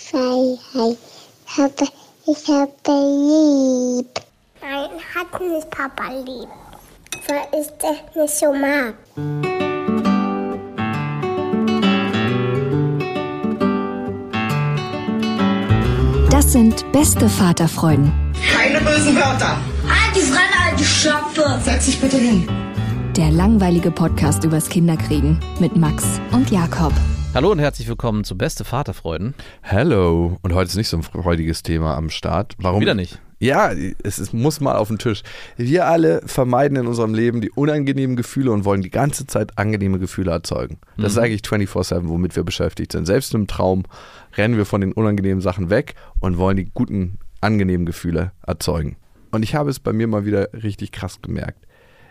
Freiheit. Ich habe, ich habe lieb. Nein, hat nicht Papa lieb. Weil ich das nicht so mag. Das sind beste Vaterfreuden. Keine bösen Wörter. Die Fremde, alte Schöpfe. Setz dich bitte hin. Der langweilige Podcast übers Kinderkriegen mit Max und Jakob. Hallo und herzlich willkommen zu Beste Vaterfreuden. Hello. Und heute ist nicht so ein freudiges Thema am Start. Warum? Wieder nicht. Ja, es, es muss mal auf den Tisch. Wir alle vermeiden in unserem Leben die unangenehmen Gefühle und wollen die ganze Zeit angenehme Gefühle erzeugen. Das ist eigentlich 24-7, womit wir beschäftigt sind. Selbst im Traum rennen wir von den unangenehmen Sachen weg und wollen die guten, angenehmen Gefühle erzeugen. Und ich habe es bei mir mal wieder richtig krass gemerkt.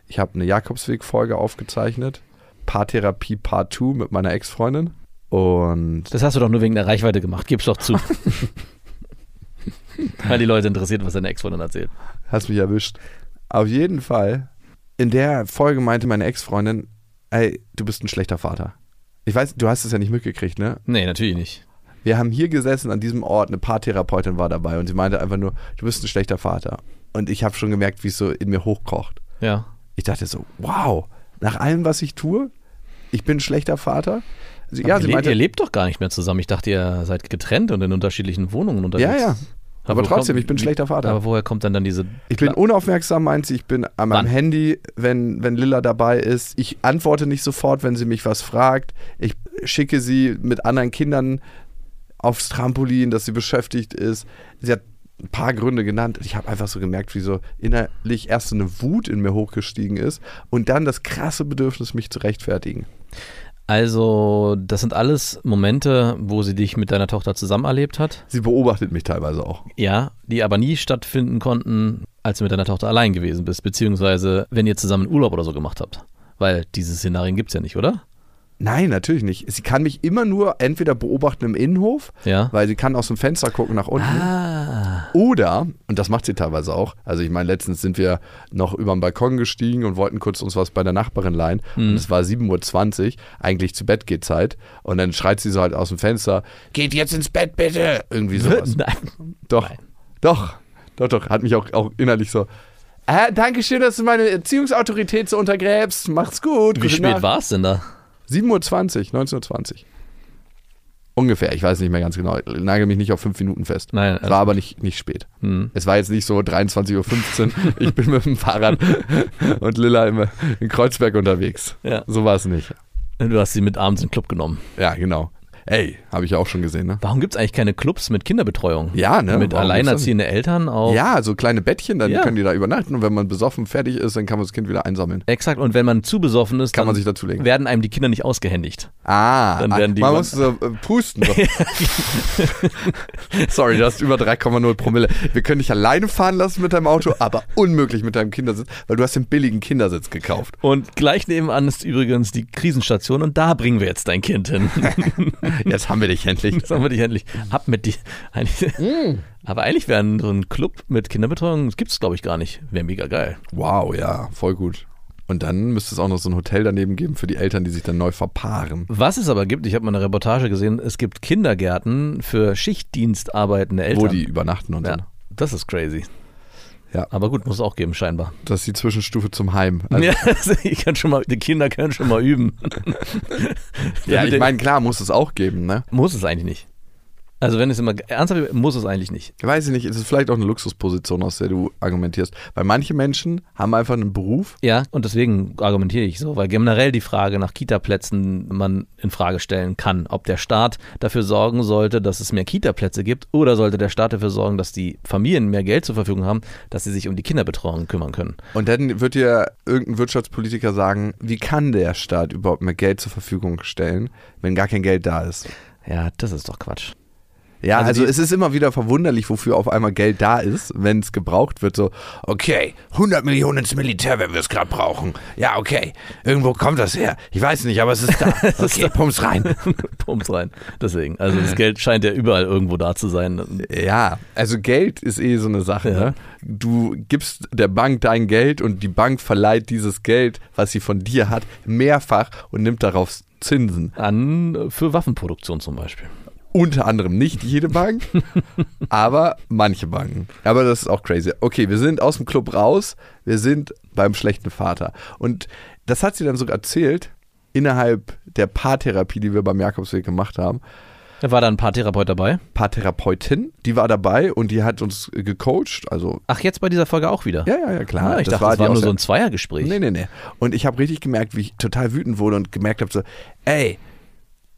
Ich habe eine Jakobsweg-Folge aufgezeichnet, Paartherapie Part 2 mit meiner Ex-Freundin. Und Das hast du doch nur wegen der Reichweite gemacht, gib's doch zu. Weil die Leute interessiert, was deine Ex-Freundin erzählt. Hast mich erwischt. Auf jeden Fall, in der Folge meinte meine Ex-Freundin, ey, du bist ein schlechter Vater. Ich weiß, du hast es ja nicht mitgekriegt, ne? Nee, natürlich nicht. Wir haben hier gesessen an diesem Ort, eine Paartherapeutin war dabei und sie meinte einfach nur, du bist ein schlechter Vater. Und ich habe schon gemerkt, wie es so in mir hochkocht. Ja. Ich dachte so, wow, nach allem, was ich tue, ich bin ein schlechter Vater. Sie, Aber ja, ihr, sie lebt, meinte, ihr lebt doch gar nicht mehr zusammen. Ich dachte, ihr seid getrennt und in unterschiedlichen Wohnungen unterwegs. ja, ja. Aber wo trotzdem, kommt- ich bin ein schlechter Vater. Aber woher kommt dann dann diese... Ich bin unaufmerksam, meint sie. Ich bin an meinem? Handy, wenn, wenn Lilla dabei ist. Ich antworte nicht sofort, wenn sie mich was fragt. Ich schicke sie mit anderen Kindern aufs Trampolin, dass sie beschäftigt ist. Sie hat ein paar Gründe genannt. Ich habe einfach so gemerkt, wie so innerlich erst so eine Wut in mir hochgestiegen ist und dann das krasse Bedürfnis, mich zu rechtfertigen. Also, das sind alles Momente, wo sie dich mit deiner Tochter zusammen erlebt hat. Sie beobachtet mich teilweise auch. Ja, die aber nie stattfinden konnten, als du mit deiner Tochter allein gewesen bist, beziehungsweise wenn ihr zusammen Urlaub oder so gemacht habt. Weil diese Szenarien gibt's ja nicht, oder? Nein, natürlich nicht. Sie kann mich immer nur entweder beobachten im Innenhof, Ja. weil sie kann aus dem Fenster gucken nach unten. Ah. Oder, und das macht sie teilweise auch, also ich meine, letztens sind wir noch über den Balkon gestiegen und wollten kurz uns was bei der Nachbarin leihen. Und es war 7.20 Uhr, eigentlich zu Bett geht Zeit. Und dann schreit sie so halt aus dem Fenster, geht jetzt ins Bett bitte. Irgendwie sowas. Nein. Doch, doch, doch, doch. Hat mich auch, auch innerlich so, äh, Dankeschön, dass du meine Erziehungsautorität so untergräbst. Macht's gut. Wie Gute spät war es denn da? 7.20 Uhr, 19.20 Uhr. Ungefähr, ich weiß nicht mehr ganz genau. Nagel mich nicht auf fünf Minuten fest. Nein, Es alles war aber nicht, nicht spät. Hm. Es war jetzt nicht so 23.15 Uhr, ich bin mit dem Fahrrad und Lilla im, in Kreuzberg unterwegs. Ja. So war es nicht. Du hast sie mit abends in den Club genommen. Ja, genau. Ey, habe ich ja auch schon gesehen, ne? Warum gibt es eigentlich keine Clubs mit Kinderbetreuung? Ja, ne? Mit Warum alleinerziehenden Eltern auch. Ja, so kleine Bettchen, dann Ja. können die da übernachten und wenn man besoffen fertig ist, dann kann man das Kind wieder einsammeln. Exakt. Und wenn man zu besoffen ist, Kann dann man sich dazulegen. werden einem die Kinder nicht ausgehändigt. Ah, Dann werden die man muss so äh, pusten. So. Sorry, du hast über 3,0 Promille. Wir können dich alleine fahren lassen mit deinem Auto, aber unmöglich mit deinem Kindersitz, weil du hast den billigen Kindersitz gekauft. Und gleich nebenan ist übrigens die Krisenstation und da bringen wir jetzt dein Kind hin. Jetzt haben wir dich endlich. Das haben wir dich endlich. Ab mit die. Eigentlich, Mm. Aber eigentlich wäre ein- so ein Club mit Kinderbetreuung, das gibt es glaube ich gar nicht. Wäre mega geil. Wow, ja, voll gut. Und dann müsste es auch noch so ein Hotel daneben geben für die Eltern, die sich dann neu verpaaren. Was es aber gibt, ich habe mal eine Reportage gesehen, es gibt Kindergärten für Schichtdienst arbeitende Eltern. Wo die übernachten und Ja, so. das ist crazy. Ja. Aber gut, muss es auch geben, scheinbar. Das ist die Zwischenstufe zum Heim. Also, ja, ich kann schon mal, die Kinder können schon mal üben. ja, ich meine, klar muss es auch geben, ne? Muss es eigentlich nicht. Also wenn es immer ernsthaft muss es eigentlich nicht. Weiß ich nicht, es ist vielleicht auch eine Luxusposition, aus der du argumentierst. Weil manche Menschen haben einfach einen Beruf. Ja, und deswegen argumentiere ich so, weil generell die Frage nach Kitaplätzen man in Frage stellen kann, ob der Staat dafür sorgen sollte, dass es mehr Kitaplätze gibt oder sollte der Staat dafür sorgen, dass die Familien mehr Geld zur Verfügung haben, dass sie sich um die Kinderbetreuung kümmern können. Und dann wird dir irgendein Wirtschaftspolitiker sagen, wie kann der Staat überhaupt mehr Geld zur Verfügung stellen, wenn gar kein Geld da ist? Ja, das ist doch Quatsch. Ja, Also also, es ist immer wieder verwunderlich, wofür auf einmal Geld da ist, wenn es gebraucht wird. So, okay, 100 Millionen ins Militär, wenn wir es gerade brauchen. Ja, okay, irgendwo kommt das her. Ich weiß nicht, aber es ist da. Okay, pumps rein. Pumps rein. Deswegen. Also das Geld scheint ja überall irgendwo da zu sein. Ja, also Geld ist eh so eine Sache. Ja. Ne? Du gibst der Bank dein Geld und die Bank verleiht dieses Geld, was sie von dir hat, mehrfach und nimmt darauf Zinsen. An für Waffenproduktion zum Beispiel. Unter anderem nicht jede Bank, aber manche Banken. Aber das ist auch crazy. Okay, wir sind aus dem Club raus, wir sind beim schlechten Vater. Und das hat sie dann sogar erzählt, innerhalb der Paartherapie, die wir beim Jakobsweg gemacht haben. Da war da ein Paartherapeut dabei. Paartherapeutin, die war dabei und die hat uns gecoacht. Also, Ach, jetzt bei dieser Folge auch wieder. ja, ja, ja, klar. Ah, ich dachte, war das war nur so ein Zweiergespräch. Nee, nee, nee. Und ich habe richtig gemerkt, wie ich total wütend wurde und gemerkt habe, so, ey,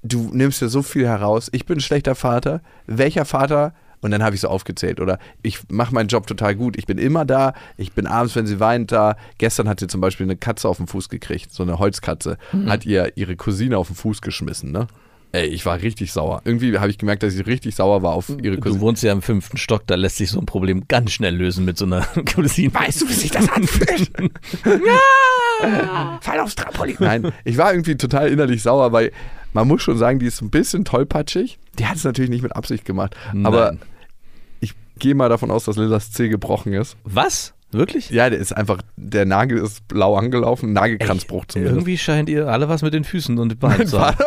du nimmst dir so viel heraus. Ich bin ein schlechter Vater. Welcher Vater? Und dann habe ich so aufgezählt. Oder ich mache meinen Job total gut. Ich bin immer da. Ich bin abends, wenn sie weint, da. Gestern hat sie zum Beispiel eine Katze auf den Fuß gekriegt. So eine Holzkatze. Hat ihr ihre Cousine auf den Fuß geschmissen, ne? Ey, ich war richtig sauer. Irgendwie habe ich gemerkt, dass ich richtig sauer war auf ihre Du Cousine. wohnst ja im fünften Stock, da lässt sich so ein Problem ganz schnell lösen mit so einer Cousine. Weißt du, wie sich das anfühlt? ja! Fall aufs Trampolin. Nein, ich war irgendwie total innerlich sauer, weil man muss schon sagen, die ist ein bisschen tollpatschig. Die hat es natürlich nicht mit Absicht gemacht. Aber Nein. ich gehe mal davon aus, dass Lillas Zeh gebrochen ist. Was? Wirklich? Ja, der ist einfach, der Nagel ist blau angelaufen, Nagelkranzbruch zumindest. Irgendwie scheint ihr alle was mit den Füßen und den Beinen zu haben.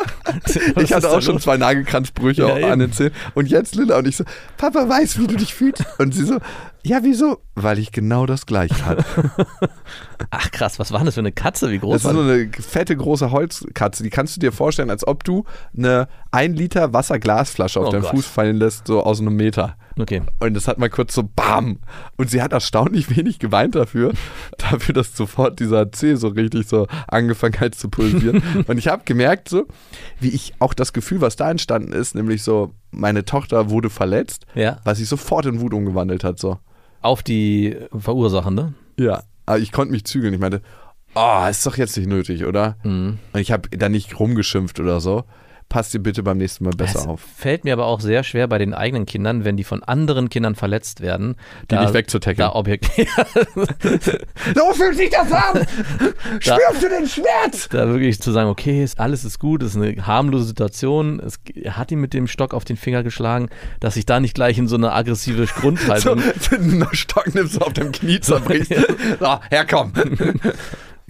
Ich hatte auch schon zwei Nagelkranzbrüche Ja, an den Zähnen. Und jetzt Lilla und ich so, Papa weiß, wie du dich fühlst. Und sie so, ja, wieso? Weil ich genau das gleiche hatte. Ach krass, was war das für eine Katze? Wie groß Das ist war so die? eine fette, große Holzkatze. Die kannst du dir vorstellen, als ob du eine 1 Liter Wasserglasflasche auf Oh deinen Gott. Fuß fallen lässt, so aus einem Meter. Okay. Und das hat mal kurz so BAM. Und sie hat erstaunlich wenig geweint dafür, dafür, dass sofort dieser Zeh so richtig so angefangen hat zu pulsieren. Und ich habe gemerkt, so, wie ich auch das Gefühl, was da entstanden ist, nämlich so, meine Tochter wurde verletzt, Ja. was sich sofort in Wut umgewandelt hat. So. Auf die Verursachende. Ja. Aber ich konnte mich zügeln. Ich meinte, oh, ist doch jetzt nicht nötig, oder? Mhm. Und ich habe da nicht rumgeschimpft oder so. Passt dir bitte beim nächsten Mal besser Es auf. fällt mir aber auch sehr schwer bei den eigenen Kindern, wenn die von anderen Kindern verletzt werden. Die nicht wegzutackeln. Da objekt So fühlt sich das an! Spürst du den Schmerz? da wirklich zu sagen, okay, ist- alles ist gut, es ist eine harmlose Situation, es er hat ihn mit dem Stock auf den Finger geschlagen, dass ich da nicht gleich in so eine aggressive So, Grundhaltung. einen Stock nimmst du auf dem Knie zerbrichst. So, herkomm.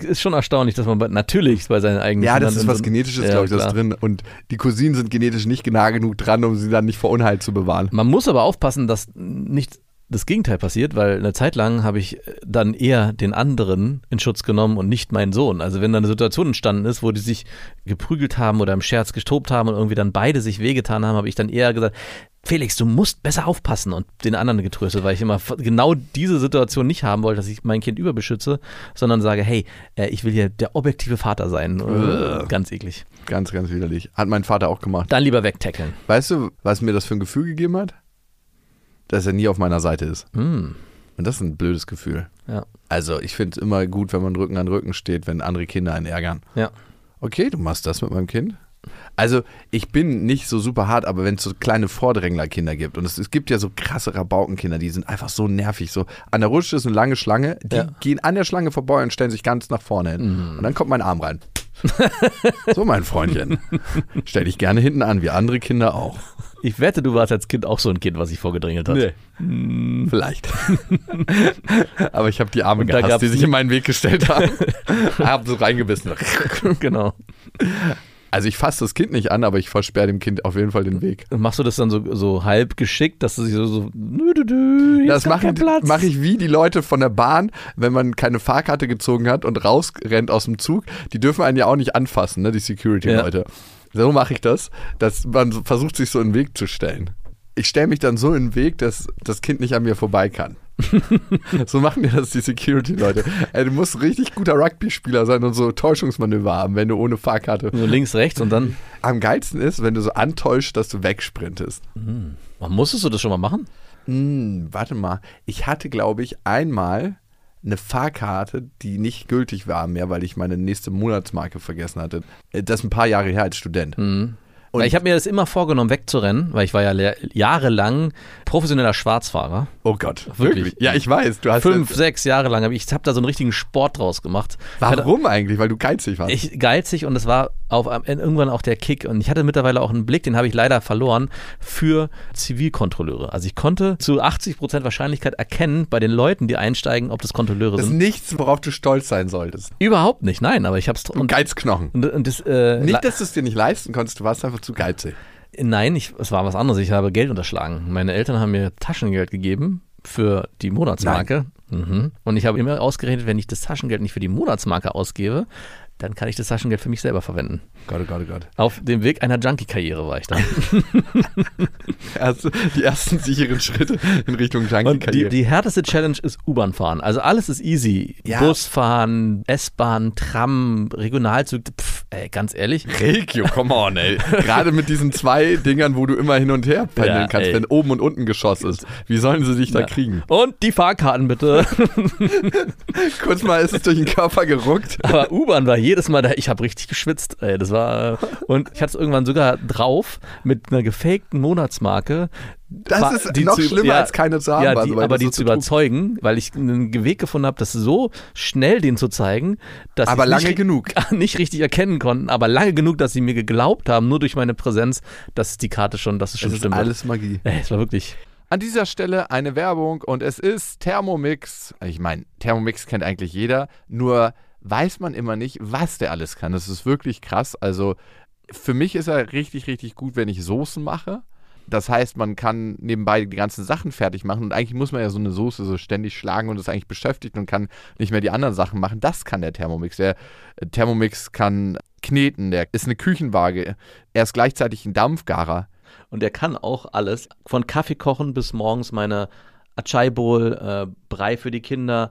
Ist schon erstaunlich, dass man bei, natürlich bei seinen eigenen Ja, Kindern das ist was Genetisches, Ja, glaube ich, das drin. Und die Cousinen sind genetisch nicht nah genug dran, um sie dann nicht vor Unheil zu bewahren. Man muss aber aufpassen, dass nicht das Gegenteil passiert, weil eine Zeit lang habe ich dann eher den anderen in Schutz genommen und nicht meinen Sohn. Also wenn da eine Situation entstanden ist, wo die sich geprügelt haben oder im Scherz gestobt haben und irgendwie dann beide sich wehgetan haben, habe ich dann eher gesagt, Felix, du musst besser aufpassen und den anderen getröstet, weil ich immer genau diese Situation nicht haben wollte, dass ich mein Kind überbeschütze, sondern sage, hey, äh, ich will hier der objektive Vater sein. Äh, Ganz eklig. Ganz, ganz widerlich. Hat mein Vater auch gemacht. Dann lieber wegtackeln. Weißt du, was mir das für ein Gefühl gegeben hat? Dass er nie auf meiner Seite ist. Hm, Und das ist ein blödes Gefühl. ja, Also, ich finde es immer gut, wenn man Rücken an Rücken steht, wenn andere Kinder einen ärgern. ja. Okay, du machst das mit meinem Kind. Also, ich bin nicht so super hart, aber wenn es so kleine Vordränglerkinder gibt und es, es gibt ja so krasse Rabaukenkinder, die sind einfach so nervig. So an der Rutsche ist eine lange Schlange, die Ja. Mhm. gehen an der Schlange vorbei und stellen sich ganz nach vorne hin. Und dann kommt mein Arm rein. so, mein Freundchen. Stell dich gerne hinten an, wie andere Kinder auch. Ich wette, du warst als Kind auch so ein Kind, was sich vorgedrängelt hat. Vielleicht. aber ich habe die Arme gehasst, die sich in meinen Weg gestellt haben. hab so reingebissen. genau. Also ich fasse das Kind nicht an, aber ich versperre dem Kind auf jeden Fall den Weg. Machst du das dann so, so halb geschickt, dass du sich so, so dü, dü, hier Das mache mach ich wie die Leute von der Bahn, wenn man keine Fahrkarte gezogen hat und rausrennt aus dem Zug. Die dürfen einen ja auch nicht anfassen, ne, die Security-Leute. So mache ich das, dass man versucht, sich so in den Weg zu stellen. Ich stelle mich dann so in den Weg, dass das Kind nicht an mir vorbei kann. so machen dir das die Security-Leute. Ey, du musst richtig guter Rugby-Spieler sein und so Täuschungsmanöver haben, wenn du ohne Fahrkarte. So links, rechts und dann. Am geilsten ist, wenn du so antäuschst, dass du wegsprintest. Man musstest du das schon mal machen? Hm, warte mal. Ich hatte, glaube ich, einmal eine Fahrkarte, die nicht gültig war mehr, weil ich meine nächste Monatsmarke vergessen hatte. Äh, Das ist ein paar Jahre her als Student. Und ich habe mir das immer vorgenommen, wegzurennen, weil ich war ja jahrelang professioneller Schwarzfahrer. oh Gott, Wirklich? wirklich? Ja, ich weiß. Du hast Fünf, sechs Jahre lang. Ich habe da so einen richtigen Sport draus gemacht. Ich hatte- Warum eigentlich? Weil du geizig warst. Ich geizig und es war auf irgendwann auch der Kick und ich hatte mittlerweile auch einen Blick, den habe ich leider verloren für Zivilkontrolleure. Also ich konnte zu 80% Wahrscheinlichkeit erkennen bei den Leuten, die einsteigen, ob das Kontrolleure das ist sind. nichts, worauf du stolz sein solltest. Überhaupt nicht, nein, aber ich habe es Geizknochen. und, und das, äh, Nicht, dass du es dir nicht leisten konntest, du warst einfach zu geizig. Nein, ich, es war was anderes. Ich habe Geld unterschlagen. Meine Eltern haben mir Taschengeld gegeben für die Monatsmarke. Mhm. Und ich habe immer ausgerechnet, wenn ich das Taschengeld nicht für die Monatsmarke ausgebe, dann kann ich das Taschengeld für mich selber verwenden. Gott, oh Gott, oh Gott. Auf dem Weg einer Junkie-Karriere war ich dann. Also die ersten sicheren Schritte in Richtung Und die, Junkie-Karriere. die härteste Challenge ist U-Bahn fahren. Also alles ist easy. Ja. Bus fahren, S-Bahn, Tram, Regionalzug. Pff, ey, ganz ehrlich. Regio, come on, ey. Gerade mit diesen zwei Dingern, wo du immer hin und her pendeln Ja, kannst, ey. wenn oben und unten Geschoss ist. Wie sollen sie dich da kriegen? Und die Fahrkarten bitte. Kurz mal ist es durch den Körper geruckt. Aber U-Bahn war jedes Mal da. Ich habe richtig geschwitzt. Ey, das war und ich hatte es irgendwann sogar drauf mit einer gefakten Monatsmarke. Das War- ist die noch zu- schlimmer, als keine zu haben. Ja, also, die, weil aber die so zu überzeugen, weil ich einen Weg gefunden habe, das so schnell den zu zeigen, dass Aber sie lange nicht, genug. nicht richtig erkennen konnten, aber lange genug, dass sie mir geglaubt haben, nur durch meine Präsenz, dass die Karte schon, dass es schon Es ist stimmt. alles Magie. Ey, es war wirklich. An dieser Stelle eine Werbung und es ist Thermomix. Ich meine, Thermomix kennt eigentlich jeder, nur weiß man immer nicht, was der alles kann. Das ist wirklich krass. Also für mich ist er richtig, richtig gut, wenn ich Soßen mache. Das heißt, man kann nebenbei die ganzen Sachen fertig machen und eigentlich muss man ja so eine Soße so ständig schlagen und ist eigentlich beschäftigt und kann nicht mehr die anderen Sachen machen. Das kann der Thermomix. Der äh, Thermomix kann kneten, der ist eine Küchenwaage. Er ist gleichzeitig ein Dampfgarer. Und er kann auch alles, von Kaffee kochen bis morgens meine Achai Bowl, äh, Brei für die Kinder,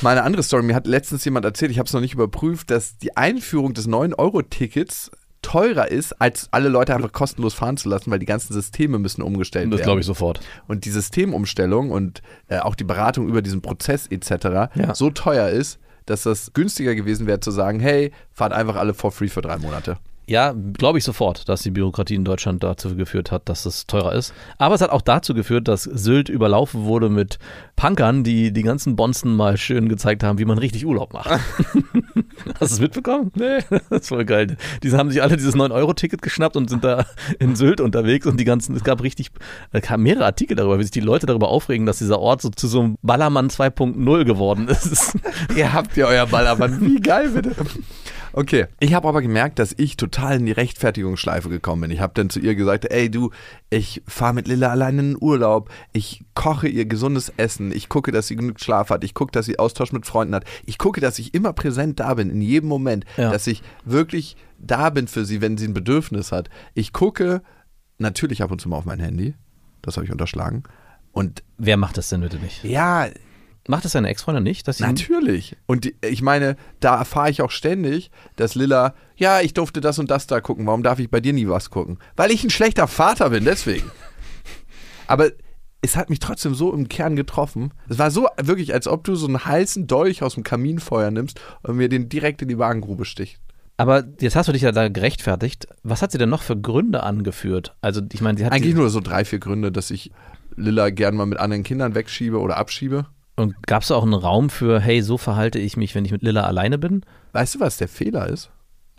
Mal eine andere Story. Mir hat letztens jemand erzählt, ich habe es noch nicht überprüft, dass die Einführung des 9-Euro-Tickets teurer ist, als alle Leute einfach kostenlos fahren zu lassen, weil die ganzen Systeme müssen umgestellt Das werden. glaube ich sofort. Und die Systemumstellung und äh, auch die Beratung über diesen Prozess etc. Ja. so teuer ist, dass das günstiger gewesen wäre zu sagen, hey, fahrt einfach alle for free für drei Monate. Ja, glaube ich sofort, dass die Bürokratie in Deutschland dazu geführt hat, dass es teurer ist. Aber es hat auch dazu geführt, dass Sylt überlaufen wurde mit Punkern, die die ganzen Bonzen mal schön gezeigt haben, wie man richtig Urlaub macht. Hast du es mitbekommen? Nee, das ist voll geil. Die haben sich alle dieses 9-Euro-Ticket geschnappt und sind da in Sylt unterwegs und die ganzen, es gab richtig, es kamen mehrere Artikel darüber, wie sich die Leute darüber aufregen, dass dieser Ort so zu so einem Ballermann 2.0 geworden ist. Ihr habt ja euer Ballermann. Wie geil, bitte. Okay, ich habe aber gemerkt, dass ich total in die Rechtfertigungsschleife gekommen bin. Ich habe dann zu ihr gesagt, ey du, ich fahre mit Lilla alleine in den Urlaub, ich koche ihr gesundes Essen, ich gucke, dass sie genug Schlaf hat, ich gucke, dass sie Austausch mit Freunden hat, ich gucke, dass ich immer präsent da bin, in jedem Moment, Ja. dass ich wirklich da bin für sie, wenn sie ein Bedürfnis hat. Ich gucke natürlich ab und zu mal auf mein Handy, das habe ich unterschlagen. Und Wer macht das denn bitte nicht? ja, Macht das seine Ex-Freundin nicht? Dass sie Natürlich. Und die, ich meine, da erfahre ich auch ständig, dass Lilla, ja, ich durfte das und das da gucken. Warum darf ich bei dir nie was gucken? Weil ich ein schlechter Vater bin, deswegen. Aber es hat mich trotzdem so im Kern getroffen. Es war so wirklich, als ob du so einen heißen Dolch aus dem Kaminfeuer nimmst und mir den direkt in die Wagengrube stichst. Aber jetzt hast du dich ja da gerechtfertigt. Was hat sie denn noch für Gründe angeführt? Also, ich meine, sie hat. Eigentlich nur so drei, vier Gründe, dass ich Lilla gern mal mit anderen Kindern wegschiebe oder abschiebe. Und gab es auch einen Raum für, hey, so verhalte ich mich, wenn ich mit Lilla alleine bin, Weißt du, was der Fehler ist?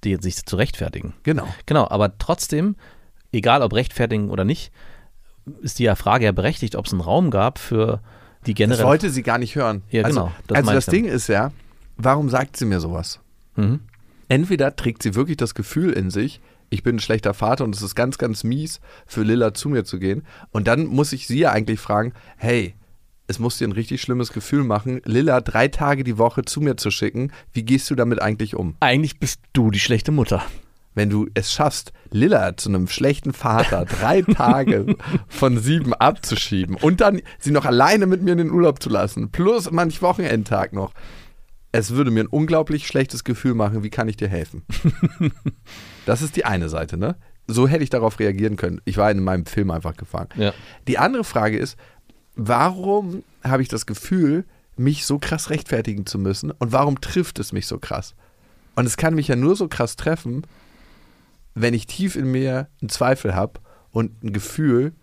die sich zu rechtfertigen? Genau. Genau, aber trotzdem, egal ob rechtfertigen oder nicht, ist die Frage ja berechtigt, ob es einen Raum gab für die Das generelle. wollte sie gar nicht hören. Ja, also, genau, das also das damit. Ding ist ja, warum sagt sie mir sowas? Mhm. Entweder trägt sie wirklich das Gefühl in sich, ich bin ein schlechter Vater und es ist ganz, ganz mies, für Lilla zu mir zu gehen. Und dann muss ich sie ja eigentlich fragen, hey, es muss dir ein richtig schlimmes Gefühl machen, Lilla drei Tage die Woche zu mir zu schicken. Wie gehst du damit eigentlich um? Eigentlich bist du die schlechte Mutter. Wenn du es schaffst, Lilla zu einem schlechten Vater drei Tage von sieben abzuschieben und dann sie noch alleine mit mir in den Urlaub zu lassen, plus manch Wochenendtag noch, es würde mir ein unglaublich schlechtes Gefühl machen, wie kann ich dir helfen? das ist die eine Seite, ne? So hätte ich darauf reagieren können. Ich war in meinem Film einfach gefangen. Ja. Die andere Frage ist, warum habe ich das Gefühl, mich so krass rechtfertigen zu müssen und warum trifft es mich so krass? Und es kann mich ja nur so krass treffen, wenn ich tief in mir einen Zweifel habe und ein Gefühl,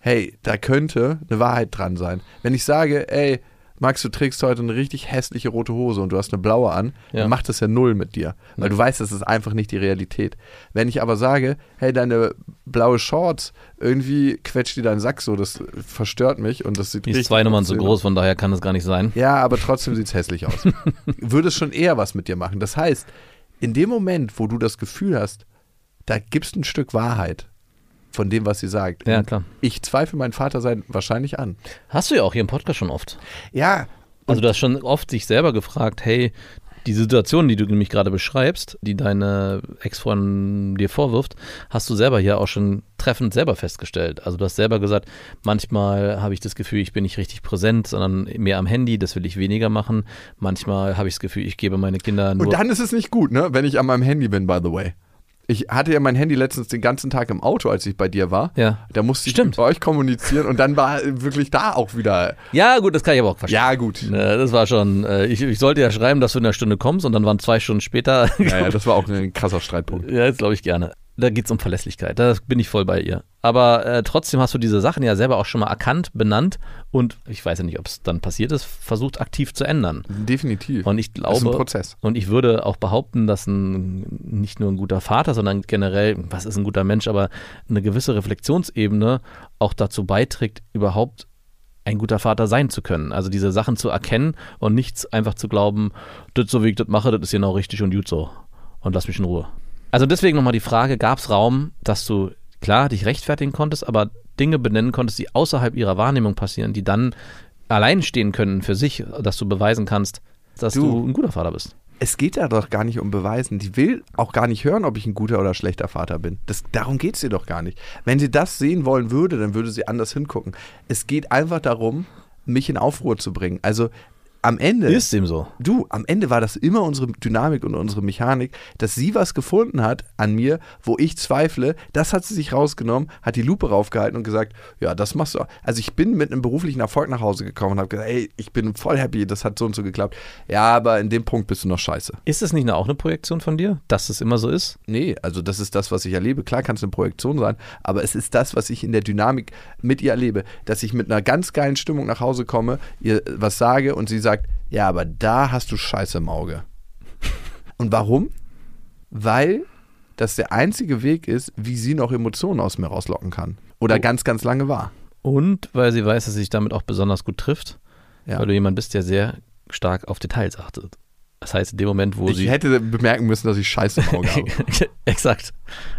hey, da könnte eine Wahrheit dran sein. Wenn ich sage, ey, Max, du trägst heute eine richtig hässliche rote Hose und du hast eine blaue an, Ja. dann macht das ja null mit dir, weil du weißt, das ist einfach nicht die Realität. Wenn ich aber sage, hey, deine blaue Shorts, irgendwie quetscht die deinen Sack so, das verstört mich und das sieht Die ist zwei Nummern zu obszön groß, von daher kann das gar nicht sein. ja, aber trotzdem sieht es hässlich aus. Würde es schon eher was mit dir machen. Das heißt, in dem Moment, wo du das Gefühl hast, da gibst ein Stück Wahrheit von dem, was sie sagt. Ja, klar. Ich zweifle mein Vater sein wahrscheinlich an. Hast du ja auch hier im Podcast schon oft. Ja, Also du hast schon oft dich selber gefragt, hey, die Situation, die du nämlich gerade beschreibst, die deine Ex-Freundin dir vorwirft, hast du selber hier auch schon treffend selber festgestellt. Also du hast selber gesagt, manchmal habe ich das Gefühl, ich bin nicht richtig präsent, sondern mehr am Handy, das will ich weniger machen. Manchmal habe ich das Gefühl, ich gebe meine Kinder nur... und dann ist es nicht gut, ne, wenn ich an meinem Handy bin, by the way. Ich hatte ja mein Handy letztens den ganzen Tag im Auto, als ich bei dir war. Ja. Da musste ich Stimmt. mit euch kommunizieren und dann war wirklich da auch wieder. ja, gut, das kann ich aber auch verstehen. Ja, gut. Ne, Das war schon, äh, ich, ich sollte ja schreiben, dass du in einer Stunde kommst und dann waren zwei Stunden später. Ja, ja, das war auch ein krasser Streitpunkt. Ja, das glaube ich gerne. Da geht es um Verlässlichkeit. Da bin ich voll bei ihr. Aber äh, trotzdem hast du diese Sachen ja selber auch schon mal erkannt, benannt und ich weiß ja nicht, ob es dann passiert ist, versucht aktiv zu ändern. Definitiv. Und ich das ist glaube, ein Prozess. und ich würde auch behaupten, dass ein, nicht nur ein guter Vater, sondern generell, was ist ein guter Mensch, aber eine gewisse Reflexionsebene auch dazu beiträgt, überhaupt ein guter Vater sein zu können. Also diese Sachen zu erkennen und nichts einfach zu glauben, das so wie ich das mache, das ist genau richtig und gut so. Und lass mich in Ruhe. Also deswegen nochmal die Frage, gab es Raum, dass du klar dich rechtfertigen konntest, aber Dinge benennen konntest, die außerhalb ihrer Wahrnehmung passieren, die dann allein stehen können für sich, dass du beweisen kannst, dass du, Du. ein guter Vater bist. es geht da doch gar nicht um Beweisen. Die will auch gar nicht hören, ob ich ein guter oder schlechter Vater bin. Das, darum geht es ihr doch gar nicht. Wenn sie das sehen wollen würde, dann würde sie anders hingucken. Es geht einfach darum, mich in Aufruhr zu bringen. Also am Ende. Ist dem so. Du, am Ende war das immer unsere Dynamik und unsere Mechanik, dass sie was gefunden hat an mir, wo ich zweifle. Das hat sie sich rausgenommen, hat die Lupe raufgehalten und gesagt, ja, das machst du. auch. Also ich bin mit einem beruflichen Erfolg nach Hause gekommen und habe gesagt, ey, ich bin voll happy, das hat so und so geklappt. Ja, aber in dem Punkt bist du noch scheiße. Ist es nicht auch eine Projektion von dir, dass es immer so ist? Nee, also das ist das, was ich erlebe. Klar kann es eine Projektion sein, aber es ist das, was ich in der Dynamik mit ihr erlebe. Dass ich mit einer ganz geilen Stimmung nach Hause komme, ihr was sage und sie sagt, ja, aber da hast du Scheiße im Auge. Und warum? Weil das der einzige Weg ist, wie sie noch Emotionen aus mir rauslocken kann. Oder Oh. ganz, ganz lange war. Und weil sie weiß, dass sie sich damit auch besonders gut trifft, Ja. weil du jemand bist, der sehr stark auf Details achtet. Das heißt, in dem Moment, wo Ich sie. hätte bemerken müssen, dass ich Scheiße im Auge habe. Exakt.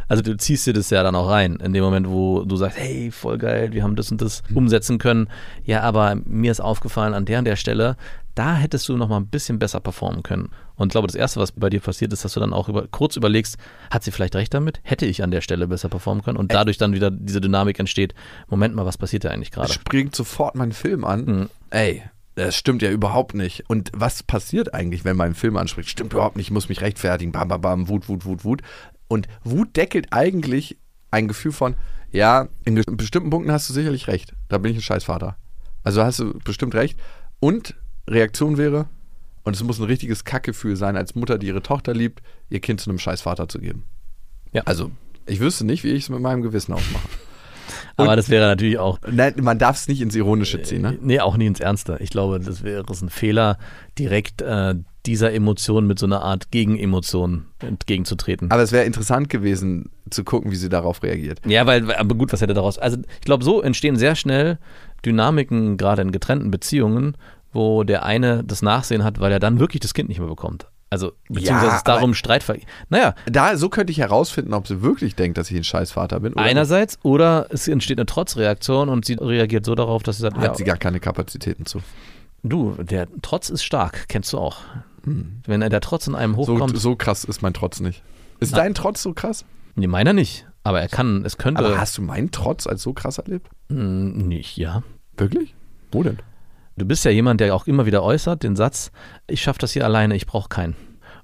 Also du ziehst dir das ja dann auch rein, in dem Moment, wo du sagst, hey, voll geil, wir haben das und das umsetzen können. Ja, aber mir ist aufgefallen, an der und der Stelle, da hättest du noch mal ein bisschen besser performen können. Und ich glaube, das Erste, was bei dir passiert ist, dass du dann auch über, kurz überlegst, hat sie vielleicht recht damit? Hätte ich an der Stelle besser performen können? Und dadurch dann wieder diese Dynamik entsteht, Moment mal, was passiert da eigentlich gerade? springt sofort mein Film an. Mhm. Ey, das stimmt ja überhaupt nicht. Und was passiert eigentlich, wenn mein Film anspricht? Stimmt überhaupt nicht, ich muss mich rechtfertigen. Bam, bam, bam, Wut, Wut, Wut, Wut. Und Wut deckelt eigentlich ein Gefühl von, ja, in bes- bestimmten Punkten hast du sicherlich recht. Da bin ich ein Scheißvater. Also hast du bestimmt recht. Und Reaktion wäre, und es muss ein richtiges Kackgefühl sein, als Mutter, die ihre Tochter liebt, ihr Kind zu einem Scheißvater zu geben. Ja. Also, ich wüsste nicht, wie ich es mit meinem Gewissen ausmache. Aber Und- das wäre natürlich auch, Nein, man darf es nicht ins Ironische ziehen, ne? nee, auch nie ins Ernste. Ich glaube, das wäre es ein Fehler, direkt äh, dieser Emotion mit so einer Art Gegenemotion entgegenzutreten. Aber es wäre interessant gewesen, zu gucken, wie sie darauf reagiert. Ja, weil, aber gut, was hätte daraus? Also, ich glaube, so entstehen sehr schnell Dynamiken, gerade in getrennten Beziehungen, wo der eine das Nachsehen hat, weil er dann wirklich das Kind nicht mehr bekommt. Also, beziehungsweise Ja, es darum Streit ver. Naja, Da, so könnte ich herausfinden, ob sie wirklich denkt, dass ich ein Scheißvater bin. Oder einerseits oder es entsteht eine Trotzreaktion und sie reagiert so darauf, dass sie sagt, hat ja, sie gar keine Kapazitäten zu. du, der Trotz ist stark, kennst du auch. Wenn der Trotz in einem Hm. So, hochkommt, so krass ist mein Trotz nicht. Ist dein Trotz so krass? nee, meiner nicht. Aber er kann, es könnte, Aber hast du meinen Trotz als so krass erlebt? Hm, nicht, ja. Wirklich? Wo denn? Du bist ja jemand, der auch immer wieder äußert, den Satz, ich schaffe das hier alleine, ich brauche keinen.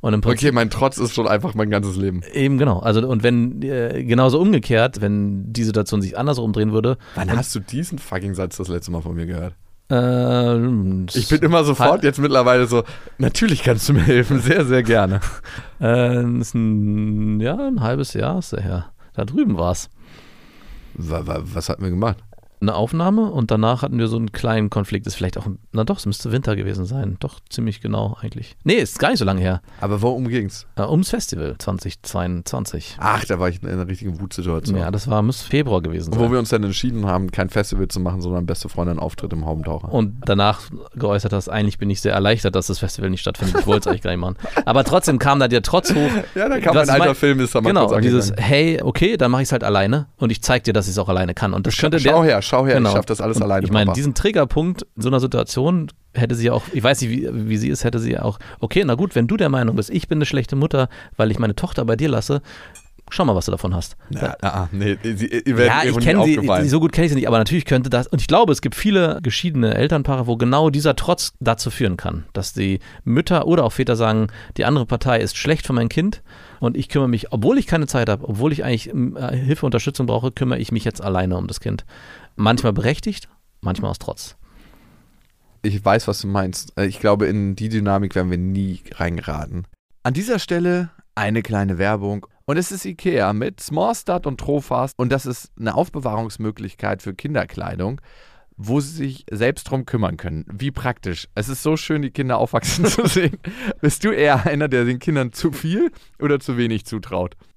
Okay, mein Trotz ist schon einfach mein ganzes Leben. Eben genau. Also und wenn äh, genauso umgekehrt, wenn die Situation sich anders umdrehen würde, Wann hast du diesen fucking Satz das letzte Mal von mir gehört? äh, Ich bin immer sofort jetzt mittlerweile so, natürlich kannst du mir helfen, sehr, sehr gerne. äh, ist ein, ja ein halbes Jahr ist er her. Da drüben war's. Wa- wa- Was hatten wir gemacht? Eine Aufnahme und danach hatten wir so einen kleinen Konflikt. Ist vielleicht auch, na doch, es müsste Winter gewesen sein. Doch ziemlich genau eigentlich. Nee, ist gar nicht so lange her. Aber worum ging's? Äh, ums Festival 2022. Ach, da war ich in einer richtigen Wutsituation. Ja, das war müsste Februar gewesen Wo sein. wir uns dann entschieden haben, kein Festival zu machen, sondern beste Freundin einen Auftritt im Haubentaucher. und danach geäußert hast, eigentlich bin ich sehr erleichtert, dass das Festival nicht stattfindet. Ich wollte es eigentlich gar nicht machen. Aber trotzdem kam da der Trotz hoch. Ja, da kam ein alter mein- Film, ist da mal Genau, dieses, hey, okay, dann mache ich es halt alleine und ich zeig dir, dass ich es auch alleine kann. Und das könnte Schau der, her, schau her, ich schaff das alles Und alleine, Ich meine, Papa. diesen Triggerpunkt in so einer Situation hätte sie auch, ich weiß nicht, wie, wie sie ist, hätte sie auch, okay, na gut, wenn du der Meinung bist, ich bin eine schlechte Mutter, weil ich meine Tochter bei dir lasse, schau mal, was du davon hast. Ja, ah, ah, nee, sie, Ja, ich kenne sie, so gut kenne ich sie nicht, aber natürlich könnte das, und ich glaube, es gibt viele geschiedene Elternpaare, wo genau dieser Trotz dazu führen kann, dass die Mütter oder auch Väter sagen, die andere Partei ist schlecht für mein Kind und ich kümmere mich, obwohl ich keine Zeit habe, obwohl ich eigentlich äh, Hilfe, Unterstützung brauche, kümmere ich mich jetzt alleine um das Kind. Manchmal berechtigt, manchmal aus Trotz. Ich weiß, was du meinst. Äh, Ich glaube, in die Dynamik werden wir nie reingeraten. An dieser Stelle eine kleine Werbung. Und es ist Ikea mit Smallstart und Trofast. Und das ist eine Aufbewahrungsmöglichkeit für Kinderkleidung, wo sie sich selbst drum kümmern können. Wie praktisch. Es ist so schön, die Kinder aufwachsen zu sehen. Bist du eher einer, der den Kindern zu viel oder zu wenig zutraut?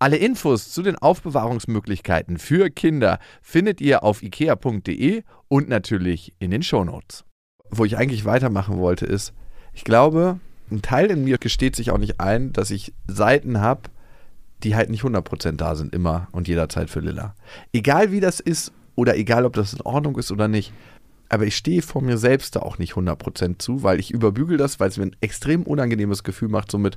Alle Infos zu den Aufbewahrungsmöglichkeiten für Kinder findet ihr auf ikea.de und natürlich in den Shownotes. Wo ich eigentlich weitermachen wollte ist, ich glaube, ein Teil in mir gesteht sich auch nicht ein, dass ich Seiten habe, die halt nicht 100% da sind, immer und jederzeit für Lilla. Egal wie das ist oder egal ob das in Ordnung ist oder nicht. Aber ich stehe vor mir selbst da auch nicht 100% zu, weil ich überbügel das, weil es mir ein extrem unangenehmes Gefühl macht, somit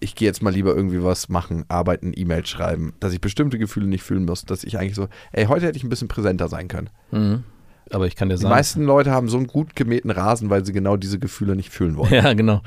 ich gehe jetzt mal lieber irgendwie was machen, arbeiten, E-Mails schreiben, dass ich bestimmte Gefühle nicht fühlen muss, dass ich eigentlich so, ey, heute hätte ich ein bisschen präsenter sein können. Aber ich kann dir Die sagen. meisten Leute haben so einen gut gemähten Rasen, weil sie genau diese Gefühle nicht fühlen wollen. Ja, genau.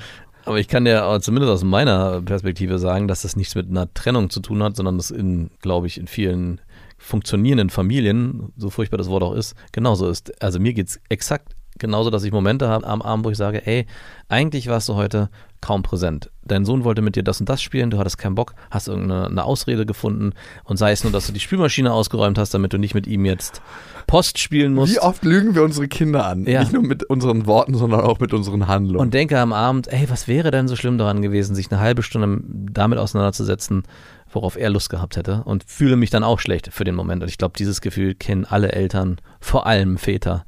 Aber ich kann dir zumindest aus meiner Perspektive sagen, dass das nichts mit einer Trennung zu tun hat, sondern das in, glaube ich, in vielen funktionierenden Familien, so furchtbar das Wort auch ist, genauso ist. Also mir geht es exakt genauso, dass ich Momente habe am Abend, wo ich sage, ey, eigentlich warst du heute kaum präsent. Dein Sohn wollte mit dir das und das spielen, du hattest keinen Bock, hast irgendeine eine Ausrede gefunden und sei es nur, dass du die Spülmaschine ausgeräumt hast, damit du nicht mit ihm jetzt Post spielen musst. Wie oft lügen wir unsere Kinder an? Ja. Nicht nur mit unseren Worten, sondern auch mit unseren Handlungen. und denke am Abend, ey, was wäre denn so schlimm daran gewesen, sich eine halbe Stunde damit auseinanderzusetzen, worauf er Lust gehabt hätte und fühle mich dann auch schlecht für den Moment. Und ich glaube, dieses Gefühl kennen alle Eltern, vor allem Väter.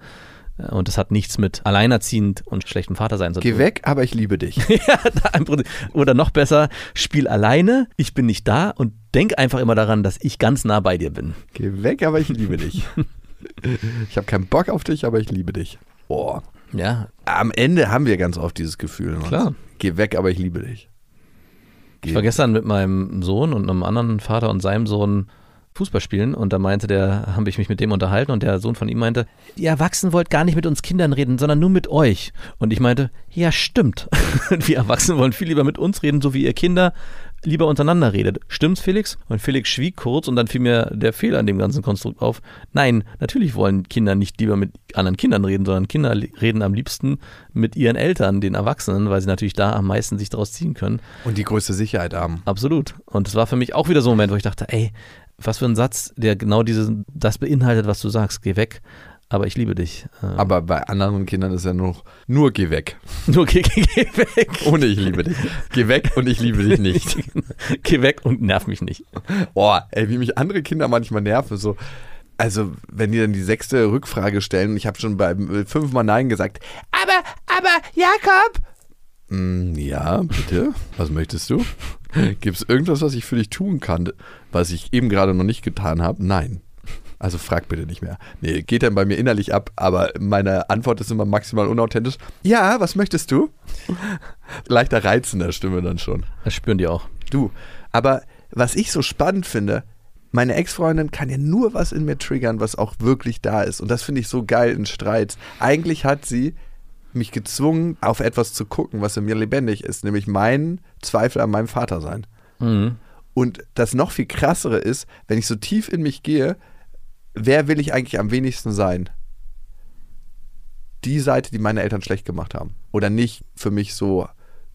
Und das hat nichts mit alleinerziehend und schlechtem Vater sein zu tun. Geh weg, aber ich liebe dich. ja. Oder noch besser, spiel alleine, ich bin nicht da und denk einfach immer daran, dass ich ganz nah bei dir bin. Geh weg, aber ich liebe dich. ich habe keinen Bock auf dich, aber ich liebe dich. Boah. Ja, Am Ende haben wir ganz oft dieses Gefühl. ne? Klar. Geh weg, aber ich liebe dich. Ich war gestern mit meinem Sohn und einem anderen Vater und seinem Sohn Fußball spielen und da meinte der, habe ich mich mit dem unterhalten und der Sohn von ihm meinte, die Erwachsenen wollt gar nicht mit uns Kindern reden, sondern nur mit euch. Und ich meinte, ja stimmt. Wir Erwachsenen wollen viel lieber mit uns reden, so wie ihr Kinder lieber untereinander redet. Stimmt's, Felix? Und Felix schwieg kurz und dann fiel mir der Fehler an dem ganzen Konstrukt auf. Nein, natürlich wollen Kinder nicht lieber mit anderen Kindern reden, sondern Kinder reden am liebsten mit ihren Eltern, den Erwachsenen, weil sie natürlich da am meisten sich daraus ziehen können. Und die größte Sicherheit haben. Absolut. Und es war für mich auch wieder so ein Moment, wo ich dachte, ey, was für ein Satz, der genau dieses, das beinhaltet, was du sagst. Geh weg, aber ich liebe dich. Äh, Aber bei anderen Kindern ist ja nur, noch, nur geh weg. nur geh, geh, geh weg. Ohne ich liebe dich. Geh weg und ich liebe dich nicht. geh weg und nerv mich nicht. Boah, ey, wie mich andere Kinder manchmal nerven. So, also, wenn die dann die sechste Rückfrage stellen, ich habe schon beim fünfmal Nein gesagt. Aber, aber, Jakob! Mm, ja, bitte. Was möchtest du? Gibt es irgendwas, was ich für dich tun kann, was ich eben gerade noch nicht getan habe? Nein. Also frag bitte nicht mehr. Nee, geht dann bei mir innerlich ab, aber meine Antwort ist immer maximal unauthentisch. Ja, was möchtest du? Leichter Reiz in der Stimme dann schon. Das spüren die auch. Du, aber was ich so spannend finde, meine Ex-Freundin kann ja nur was in mir triggern, was auch wirklich da ist. Und das finde ich so geil in Streits. Eigentlich hat sie mich gezwungen, auf etwas zu gucken, was in mir lebendig ist, nämlich meinen Zweifel an meinem Vater sein. Mhm. Und das noch viel krassere ist, wenn ich so tief in mich gehe, wer will ich eigentlich am wenigsten sein? Die Seite, die meine Eltern schlecht gemacht haben. Oder nicht für mich so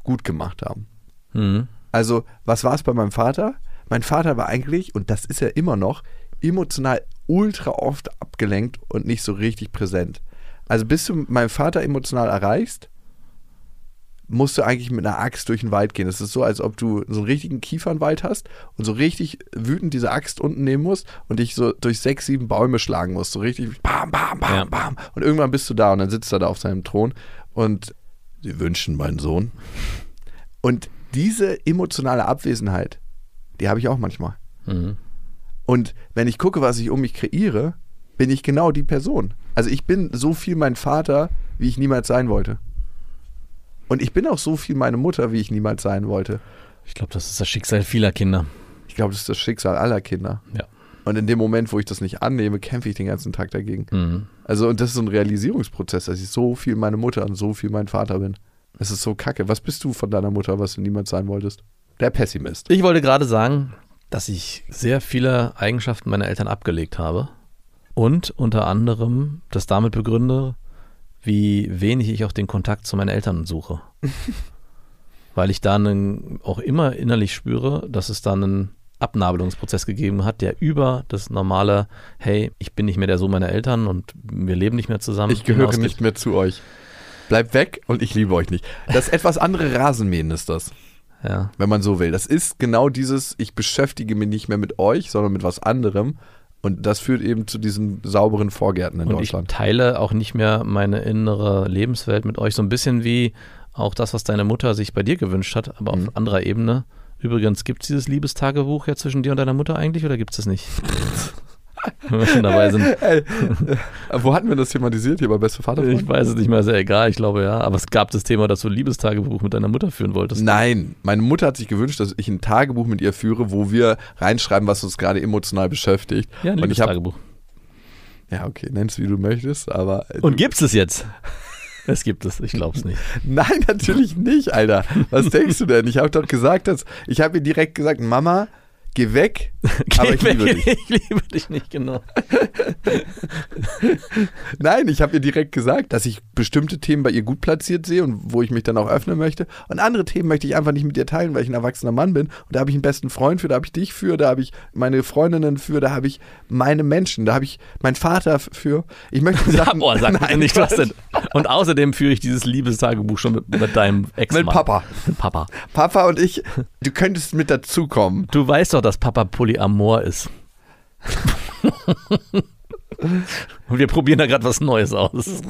gut gemacht haben. Mhm. Also, was war es bei meinem Vater? Mein Vater war eigentlich, und das ist er immer noch, emotional ultra oft abgelenkt und nicht so richtig präsent. Also, bis du meinen Vater emotional erreichst, musst du eigentlich mit einer Axt durch den Wald gehen. Es ist so, als ob du so einen richtigen Kiefernwald hast und so richtig wütend diese Axt unten nehmen musst und dich so durch sechs, sieben Bäume schlagen musst. So richtig bam, bam, bam, Ja. bam. Und irgendwann bist du da und dann sitzt er da auf seinem Thron und sie wünschen meinen Sohn. Und diese emotionale Abwesenheit, die habe ich auch manchmal. Mhm. Und wenn ich gucke, was ich um mich kreiere, bin ich genau die Person. Also ich bin so viel mein Vater, wie ich niemals sein wollte. Und ich bin auch so viel meine Mutter, wie ich niemals sein wollte. Ich glaube, das ist das Schicksal vieler Kinder. Ich glaube, das ist das Schicksal aller Kinder. Ja. Und in dem Moment, wo ich das nicht annehme, kämpfe ich den ganzen Tag dagegen. Mhm. Also, und das ist so ein Realisierungsprozess, dass ich so viel meine Mutter und so viel mein Vater bin. Es ist so kacke. Was bist du von deiner Mutter, was du niemals sein wolltest? Der Pessimist. Ich wollte gerade sagen, dass ich sehr viele Eigenschaften meiner Eltern abgelegt habe und unter anderem das damit begründe, wie wenig ich auch den Kontakt zu meinen Eltern suche. Weil ich da einen, auch immer innerlich spüre, dass es da einen Abnabelungsprozess gegeben hat, der über das normale, hey, ich bin nicht mehr der Sohn meiner Eltern und wir leben nicht mehr zusammen. Ich gehöre nicht mehr zu euch. Bleibt weg und ich liebe euch nicht. Das etwas andere Rasenmähen ist das, Ja. wenn man so will. Das ist genau dieses, ich beschäftige mich nicht mehr mit euch, sondern mit was anderem. Und das führt eben zu diesen sauberen Vorgärten in Und ich Deutschland. teile auch nicht mehr meine innere Lebenswelt mit euch. So ein bisschen wie auch das, was deine Mutter sich bei dir gewünscht hat, aber Mhm. auf anderer Ebene. Übrigens, gibt es dieses Liebestagebuch ja zwischen dir und deiner Mutter eigentlich oder gibt es das nicht? Wenn wir schon dabei sind. Ey, äh, wo hatten wir das thematisiert? Hier bei Beste Vater? Ich weiß es nicht mehr, ist ja egal, ich glaube ja. Aber es gab das Thema, dass du ein Liebestagebuch mit deiner Mutter führen wolltest. Nein, meine Mutter hat sich gewünscht, dass ich ein Tagebuch mit ihr führe, wo wir reinschreiben, was uns gerade emotional beschäftigt. Ja, ein Liebestagebuch. ja okay, nenn's wie du möchtest, aber äh, Und gibt es jetzt? Es gibt es, ich glaube es nicht. Nein, natürlich nicht, Alter. Was denkst du denn? Ich habe doch gesagt, dass ich habe ihr direkt gesagt, Mama, geh weg, aber ich Geh liebe weg, dich. ich liebe dich nicht, genau. Nein, ich habe ihr direkt gesagt, dass ich bestimmte Themen bei ihr gut platziert sehe und wo ich mich dann auch öffnen möchte. Und andere Themen möchte ich einfach nicht mit ihr teilen, weil ich ein erwachsener Mann bin. Und da habe ich einen besten Freund für, da habe ich dich für, da habe ich meine Freundinnen für, da habe ich meine Menschen, da habe ich meinen Vater für. Ich möchte Sachen, boah, sag Nein, nicht was denn. Und außerdem führe ich dieses Liebestagebuch schon mit, mit deinem ex Mit Papa. Mit Papa. Papa und ich, du könntest mit dazukommen. Du weißt doch, dass Papa Polyamor ist. Und wir probieren da gerade was Neues aus.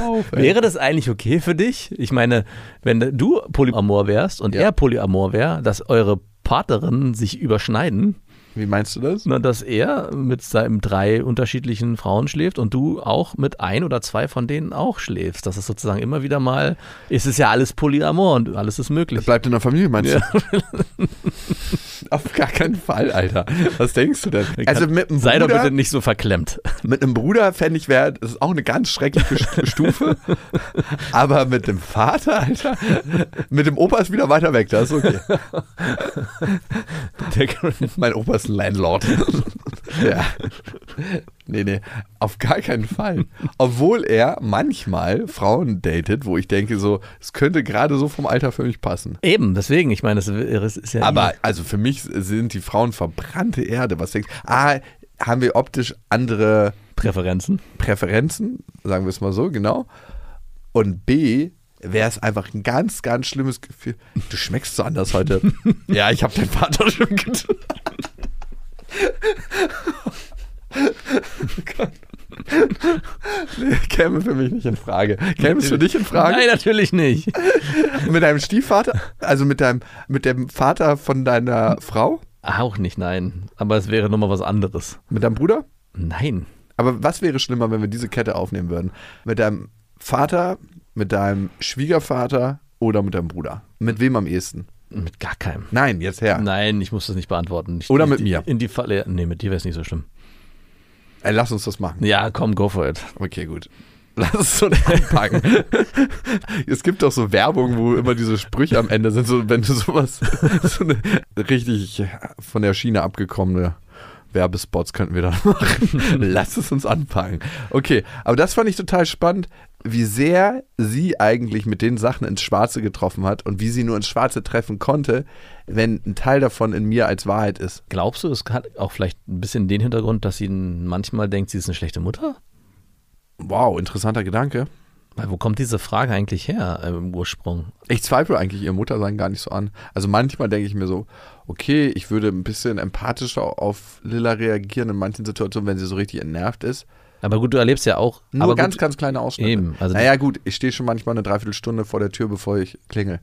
auf. Wäre das eigentlich okay für dich? Ich meine, wenn du Polyamor wärst und Ja. er Polyamor wäre, dass eure Partnerinnen sich überschneiden, Wie meinst du das? na, dass er mit seinen drei unterschiedlichen Frauen schläft und du auch mit ein oder zwei von denen auch schläfst. Das ist sozusagen immer wieder mal, es ist ja alles Polyamor und alles ist möglich. Das bleibt in der Familie, meinst du? Auf gar keinen Fall, Alter. Was denkst du denn? Also mit einem Sei doch Bruder, bitte nicht so verklemmt. mit einem Bruder fände ich, wäre das ist auch eine ganz schreckliche St- Stufe. Aber mit dem Vater, Alter, mit dem Opa ist wieder weiter weg, das ist okay. Der, Mein Opa ein Landlord. ja. Nee, nee, auf gar keinen Fall. Obwohl er manchmal Frauen datet, wo ich denke, so, es könnte gerade so vom Alter für mich passen. eben, deswegen, ich meine, es ist ja. Aber also für mich sind die Frauen verbrannte Erde. Was denkst du? A, haben wir optisch andere Präferenzen. Präferenzen, sagen wir es mal so, genau. Und B, wäre es einfach ein ganz, ganz schlimmes Gefühl. Du schmeckst so anders heute. ja, ich habe deinen Vater schon getan. Nee, käme für mich nicht in Frage. Käme es für dich in Frage? Nein, natürlich nicht. Mit deinem Stiefvater? Also mit deinem, mit dem Vater von deiner Frau? Auch nicht, nein. Aber es wäre nochmal was anderes. Mit deinem Bruder? Nein. Aber was wäre schlimmer, wenn wir diese Kette aufnehmen würden? Mit deinem Vater, mit deinem Schwiegervater oder mit deinem Bruder? Mit wem am ehesten? Mit gar keinem. Nein, jetzt her. Nein, ich muss das nicht beantworten. Ich, Oder ich, mit mir. In die Falle. Nee, mit dir wäre es nicht so schlimm. Ey, lass uns das machen. Ja, komm, go for it. Okay, gut. Lass es so anpacken. es gibt doch so Werbung, wo immer diese Sprüche am Ende sind, so wenn du sowas, so eine richtig von der Schiene abgekommene Werbespots könnten wir da machen. Lass es uns anpacken. Okay, aber das fand ich total spannend, wie sehr sie eigentlich mit den Sachen ins Schwarze getroffen hat und wie sie nur ins Schwarze treffen konnte, wenn ein Teil davon in mir als Wahrheit ist. Glaubst du, es hat auch vielleicht ein bisschen den Hintergrund, dass sie manchmal denkt, sie ist eine schlechte Mutter? Wow, interessanter Gedanke. Weil wo kommt diese Frage eigentlich her äh, im Ursprung? Ich zweifle eigentlich ihr Muttersein gar nicht so an. Also manchmal denke ich mir so, okay, ich würde ein bisschen empathischer auf Lilla reagieren in manchen Situationen, wenn sie so richtig entnervt ist. Aber gut, du erlebst ja auch. Nur aber ganz, gut, ganz kleine Ausschnitte. Eben, also naja gut, ich stehe schon manchmal eine Dreiviertelstunde vor der Tür, bevor ich klingel.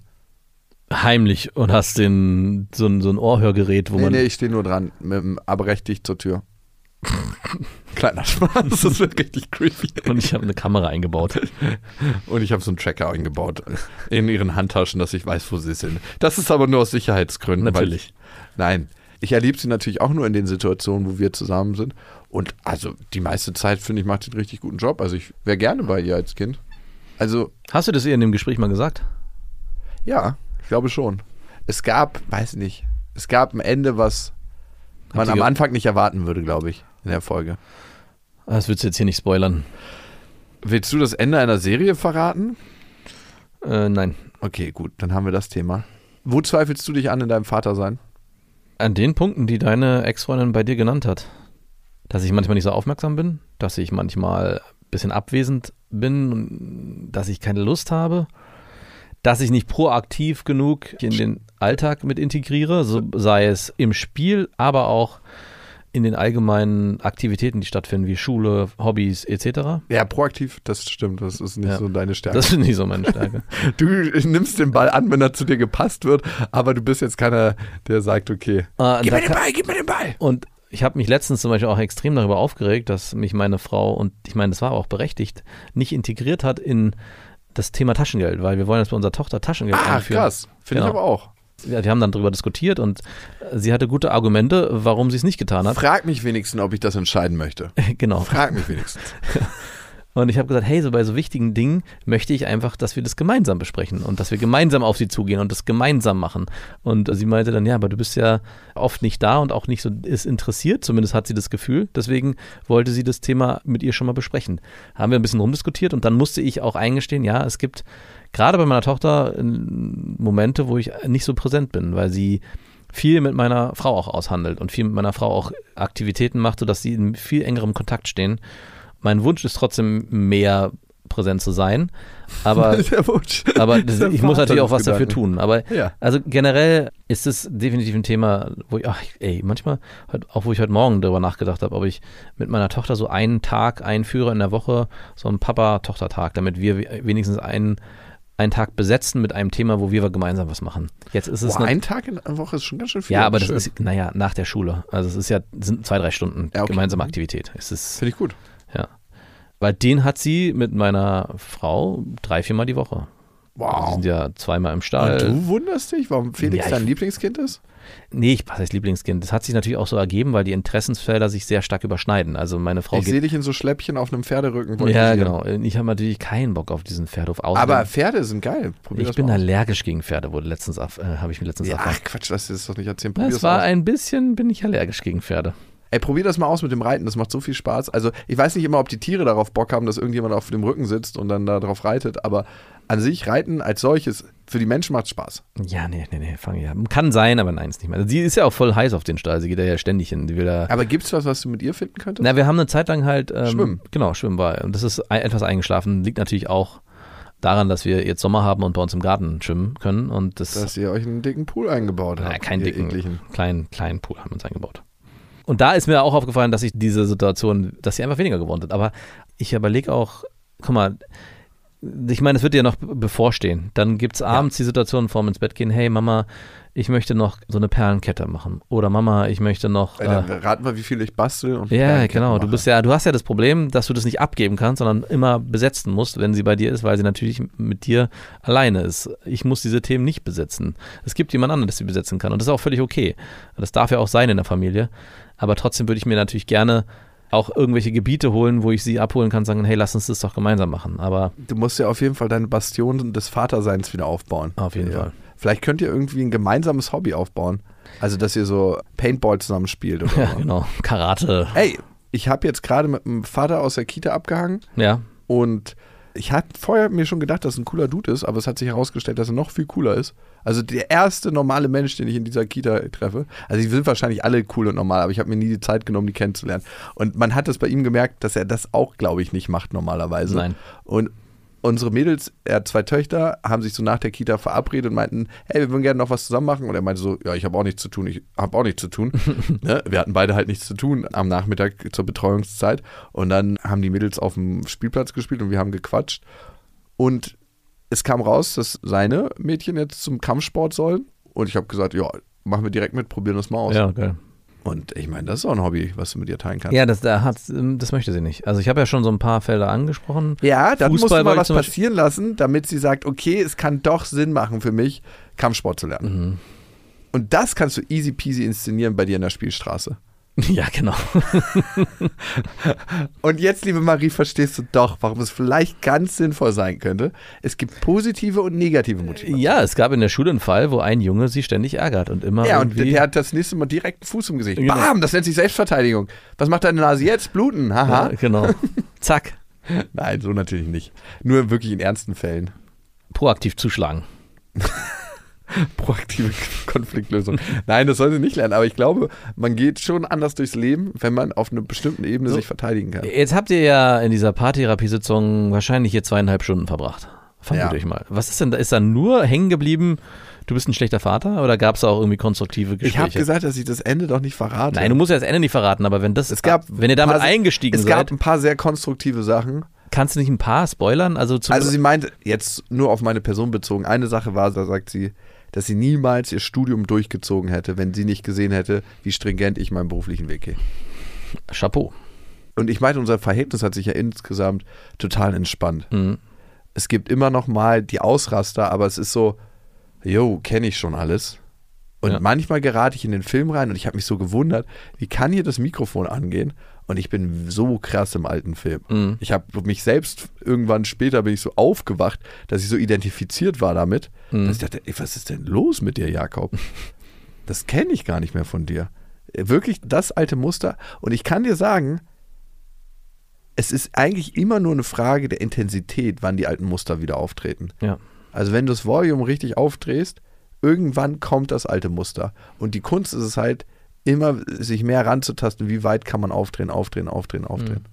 heimlich und hast den, so, ein, so ein Ohrhörgerät, wo Nee, man. nee, ich stehe nur dran, mit aber recht dicht zur Tür. Kleiner Spaß, das wird richtig creepy. Und ich habe eine Kamera eingebaut. Und ich habe so einen Tracker eingebaut in ihren Handtaschen, dass ich weiß, wo sie sind. Das ist aber nur aus Sicherheitsgründen. Natürlich. Weil, nein, ich erlebe sie natürlich auch nur in den Situationen, wo wir zusammen sind. Und also die meiste Zeit, finde ich, macht sie einen richtig guten Job. Also ich wäre gerne bei ihr als Kind. Also Hast du das ihr in dem Gespräch mal gesagt? ja, ich glaube schon. Es gab, weiß nicht, es gab ein Ende, was man am Anfang nicht erwarten würde, glaube ich, in der Folge. Das willst du jetzt hier nicht spoilern. Willst du das Ende einer Serie verraten? Äh, nein. Okay, gut, dann haben wir das Thema. Wo zweifelst du dich an in deinem Vatersein? An den Punkten, die deine Ex-Freundin bei dir genannt hat. Dass ich manchmal nicht so aufmerksam bin, dass ich manchmal ein bisschen abwesend bin, dass ich keine Lust habe, dass ich nicht proaktiv genug in den Alltag mit integriere, so sei es im Spiel, aber auch in den allgemeinen Aktivitäten, die stattfinden, wie Schule, Hobbys etc. Ja, proaktiv, das stimmt. Das ist nicht Ja. so deine Stärke. Das ist nicht so meine Stärke. du nimmst den Ball an, wenn er zu dir gepasst wird, aber du bist jetzt keiner, der sagt, okay, Äh, gib mir den Ball, gib mir den Ball. Und ich habe mich letztens zum Beispiel auch extrem darüber aufgeregt, dass mich meine Frau, und ich meine, das war auch berechtigt, nicht integriert hat in das Thema Taschengeld, weil wir wollen jetzt bei unserer Tochter Taschengeld Ah, einführen. krass. Finde ich Genau. aber auch. Ja, wir haben dann darüber diskutiert und äh, sie hatte gute Argumente, warum sie es nicht getan hat. Frag mich wenigstens, ob ich das entscheiden möchte. genau. Frag mich wenigstens. Und ich habe gesagt, hey, so bei so wichtigen Dingen möchte ich einfach, dass wir das gemeinsam besprechen und dass wir gemeinsam auf sie zugehen und das gemeinsam machen. Und sie meinte dann, ja, aber du bist ja oft nicht da und auch nicht so ist interessiert, zumindest hat sie das Gefühl. Deswegen wollte sie das Thema mit ihr schon mal besprechen. Haben wir ein bisschen rumdiskutiert und dann musste ich auch eingestehen, ja, es gibt gerade bei meiner Tochter äh, Momente, wo ich nicht so präsent bin, weil sie viel mit meiner Frau auch aushandelt und viel mit meiner Frau auch Aktivitäten macht, sodass sie in viel engerem Kontakt stehen. Mein Wunsch ist trotzdem mehr präsent zu sein. Aber, Der Wunsch. aber Das das, ich muss natürlich auch was dafür tun. Aber Ja. also generell ist es definitiv ein Thema, wo ich, ach, ey, manchmal, auch wo ich heute Morgen darüber nachgedacht habe, ob ich mit meiner Tochter so einen Tag einführe in der Woche, so einen Papa-Tochter-Tag, damit wir wenigstens einen, einen Tag besetzen mit einem Thema, wo wir gemeinsam was machen. Jetzt ist es Boah, ein Tag in der Woche ist schon ganz schön viel. ja, aber das Schön. ist, naja, nach der Schule. Also es ist ja, sind zwei, drei Stunden Ja, okay. gemeinsame. Aktivität. Es ist, Finde ich gut. Weil den hat sie mit meiner Frau drei, viermal die Woche. Also die Wow. sind ja zweimal im Und Stall. du wunderst dich, warum Felix Ja, dein Lieblingskind ist? Nee, ich, was heißt Lieblingskind? Das hat sich natürlich auch so ergeben, weil die Interessensfelder sich sehr stark überschneiden. Also meine Frau ich sehe dich in so Schläppchen auf einem Pferderücken. Ja, genau. Ich habe natürlich keinen Bock auf diesen Pferdehof. Außerdem- Aber Pferde sind geil. Probier ich bin allergisch gegen Pferde, wurde letztens äh, habe ich mir letztens Ja, erfahren. ach Quatsch, lass dir das doch nicht erzählen. Na, Probier es das war aus. ein bisschen, bin ich allergisch gegen Pferde. Ey, probier das mal aus mit dem Reiten, das macht so viel Spaß. Also, ich weiß nicht immer, ob die Tiere darauf Bock haben, dass irgendjemand auf dem Rücken sitzt und dann da drauf reitet, aber an sich Reiten als solches, für die Menschen macht Spaß. Ja, nee, nee, nee, fang ja. Kann sein, aber nein, ist nicht mehr. Also, sie ist ja auch voll heiß auf den Stall, sie geht da ja ständig hin. Die will da, Aber gibt's was, was du mit ihr finden könntest? na, wir haben eine Zeit lang halt ähm, Schwimmen. Genau, Schwimmen war. Und das ist ein, etwas eingeschlafen. Liegt natürlich auch daran, dass wir jetzt Sommer haben und bei uns im Garten schwimmen können. Und das Dass ihr euch einen dicken Pool eingebaut habt. Na, keinen dicken, ekligen. kleinen, kleinen Pool haben wir uns eingebaut. Und da ist mir auch aufgefallen, dass ich diese Situation, dass sie einfach weniger geworden sind. Aber ich überlege auch, guck mal, ich meine, es wird dir noch be- bevorstehen. Dann gibt es abends die Situation vorm ins Bett gehen, hey Mama, ich möchte noch so eine Perlenkette machen. Oder Mama, ich möchte noch. Ey, Äh, dann raten wir, wie viel ich bastel. Und ja, genau. Du mache. bist ja, du hast ja das Problem, dass du das nicht abgeben kannst, sondern immer besetzen musst, wenn sie bei dir ist, weil sie natürlich mit dir alleine ist. Ich muss diese Themen nicht besetzen. Es gibt jemand anderen, der sie besetzen kann und das ist auch völlig okay. Das darf ja auch sein in der Familie. Aber trotzdem würde ich mir natürlich gerne auch irgendwelche Gebiete holen, wo ich sie abholen kann, sagen, hey, lass uns das doch gemeinsam machen. Aber Du musst ja auf jeden Fall deine Bastion des Vaterseins wieder aufbauen. Auf jeden ja. Fall. Vielleicht könnt ihr irgendwie ein gemeinsames Hobby aufbauen. Also, dass ihr so Paintball zusammen spielt oder ja, so. genau, Karate. Ey, ich habe jetzt gerade mit einem Vater aus der Kita abgehangen Ja, und ich habe vorher mir schon gedacht, dass er ein cooler Dude ist, aber es hat sich herausgestellt, dass er noch viel cooler ist. Also der erste normale Mensch, den ich in dieser Kita treffe. Also die sind wahrscheinlich alle cool und normal, aber ich habe mir nie die Zeit genommen, die kennenzulernen. Und man hat es bei ihm gemerkt, dass er das auch, glaube ich, nicht macht normalerweise. Nein. Und unsere Mädels, er hat zwei Töchter, haben sich so nach der Kita verabredet und meinten, hey, wir würden gerne noch was zusammen machen. Und er meinte so, ja, ich habe auch nichts zu tun, ich habe auch nichts zu tun. ne? Wir hatten beide halt nichts zu tun am Nachmittag zur Betreuungszeit. Und dann haben die Mädels auf dem Spielplatz gespielt und wir haben gequatscht. Und es kam raus, dass seine Mädchen jetzt zum Kampfsport sollen. Und ich habe gesagt, ja, machen wir direkt mit, probieren das mal aus. ja, geil. Und ich meine, das ist auch ein Hobby, was du mit dir teilen kannst. Ja, das, da hat, das möchte sie nicht. Also ich habe ja schon so ein paar Felder angesprochen. Ja, dann musst Fußball du mal was passieren lassen, damit sie sagt, okay, es kann doch Sinn machen für mich, Kampfsport zu lernen. Mhm. Und das kannst du easy peasy inszenieren bei dir in der Spielstraße. Ja, genau. Und jetzt, liebe Marie, verstehst du doch, warum es vielleicht ganz sinnvoll sein könnte. Es gibt positive und negative Motive. Ja, es gab in der Schule einen Fall, wo ein Junge sie ständig ärgert und immer Ja, und der hat das nächste Mal direkt einen Fuß im Gesicht. Genau. Bam, das nennt sich Selbstverteidigung. Was macht deine Nase jetzt? Bluten, haha. ja, genau. Zack. Nein, so natürlich nicht. Nur wirklich in ernsten Fällen. Proaktiv zuschlagen. Proaktive Konfliktlösung. Nein, das sollte nicht lernen, aber ich glaube, man geht schon anders durchs Leben, wenn man auf einer bestimmten Ebene So. sich verteidigen kann. Jetzt habt ihr ja in dieser Paartherapiesitzung wahrscheinlich hier zweieinhalb Stunden verbracht. Vermute Ja. ich mal. Was ist denn da? Ist da nur hängen geblieben, du bist ein schlechter Vater oder gab es auch irgendwie konstruktive Ich Gespräche? habe gesagt, dass ich das Ende doch nicht verrate. Nein, du musst ja das Ende nicht verraten, aber wenn das, es gab wenn ihr damit paar- eingestiegen es gab seid, ein paar sehr konstruktive Sachen. kannst du nicht ein paar spoilern? Also, Also sie meint, jetzt nur auf meine Person bezogen, eine Sache war, da sagt sie, dass sie niemals ihr Studium durchgezogen hätte, wenn sie nicht gesehen hätte, wie stringent ich meinen beruflichen Weg gehe. Chapeau. Und ich meine, unser Verhältnis hat sich ja insgesamt total entspannt. Mhm. Es gibt immer noch mal die Ausraster, aber es ist so, yo, kenne ich schon alles. Und Ja. manchmal gerate ich in den Film rein und ich habe mich so gewundert, wie kann hier das Mikrofon angehen? Und ich bin so krass im alten Film. Mhm. Ich habe mich selbst irgendwann später bin ich so aufgewacht, dass ich so identifiziert war damit, Mhm. dass ich dachte, ey, was ist denn los mit dir, Jakob? Das kenne ich gar nicht mehr von dir. Wirklich das alte Muster. Und ich kann dir sagen, es ist eigentlich immer nur eine Frage der Intensität, wann die alten Muster wieder auftreten. Ja. Also wenn du das Volume richtig aufdrehst, irgendwann kommt das alte Muster. Und die Kunst ist es halt, immer sich mehr ranzutasten, wie weit kann man aufdrehen, aufdrehen, aufdrehen, aufdrehen.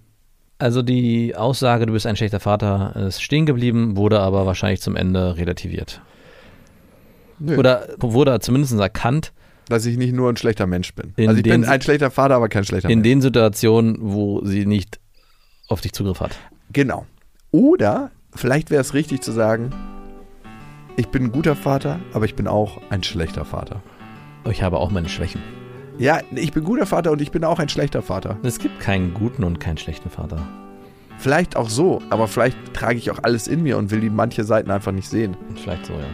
Also die Aussage, du bist ein schlechter Vater, ist stehen geblieben, wurde aber wahrscheinlich zum Ende relativiert. Nö. Oder wurde zumindest erkannt, Dass ich nicht nur ein schlechter Mensch bin. In also ich bin ein schlechter Vater, aber kein schlechter in Mensch. den Situationen, wo sie nicht auf dich Zugriff hat. Genau. Oder vielleicht wäre es richtig zu sagen, ich bin ein guter Vater, aber ich bin auch ein schlechter Vater. Ich habe auch meine Schwächen. Ja, ich bin guter Vater und ich bin auch ein schlechter Vater. Es gibt keinen guten und keinen schlechten Vater. Vielleicht auch so, aber vielleicht trage ich auch alles in mir und will die manche Seiten einfach nicht sehen. Vielleicht so, ja.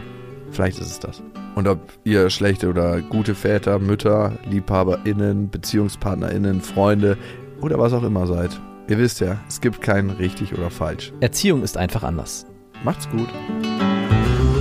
Vielleicht ist es das. Und ob ihr schlechte oder gute Väter, Mütter, LiebhaberInnen, BeziehungspartnerInnen, Freunde oder was auch immer seid. Ihr wisst ja, es gibt kein richtig oder falsch. Erziehung ist einfach anders. Macht's gut.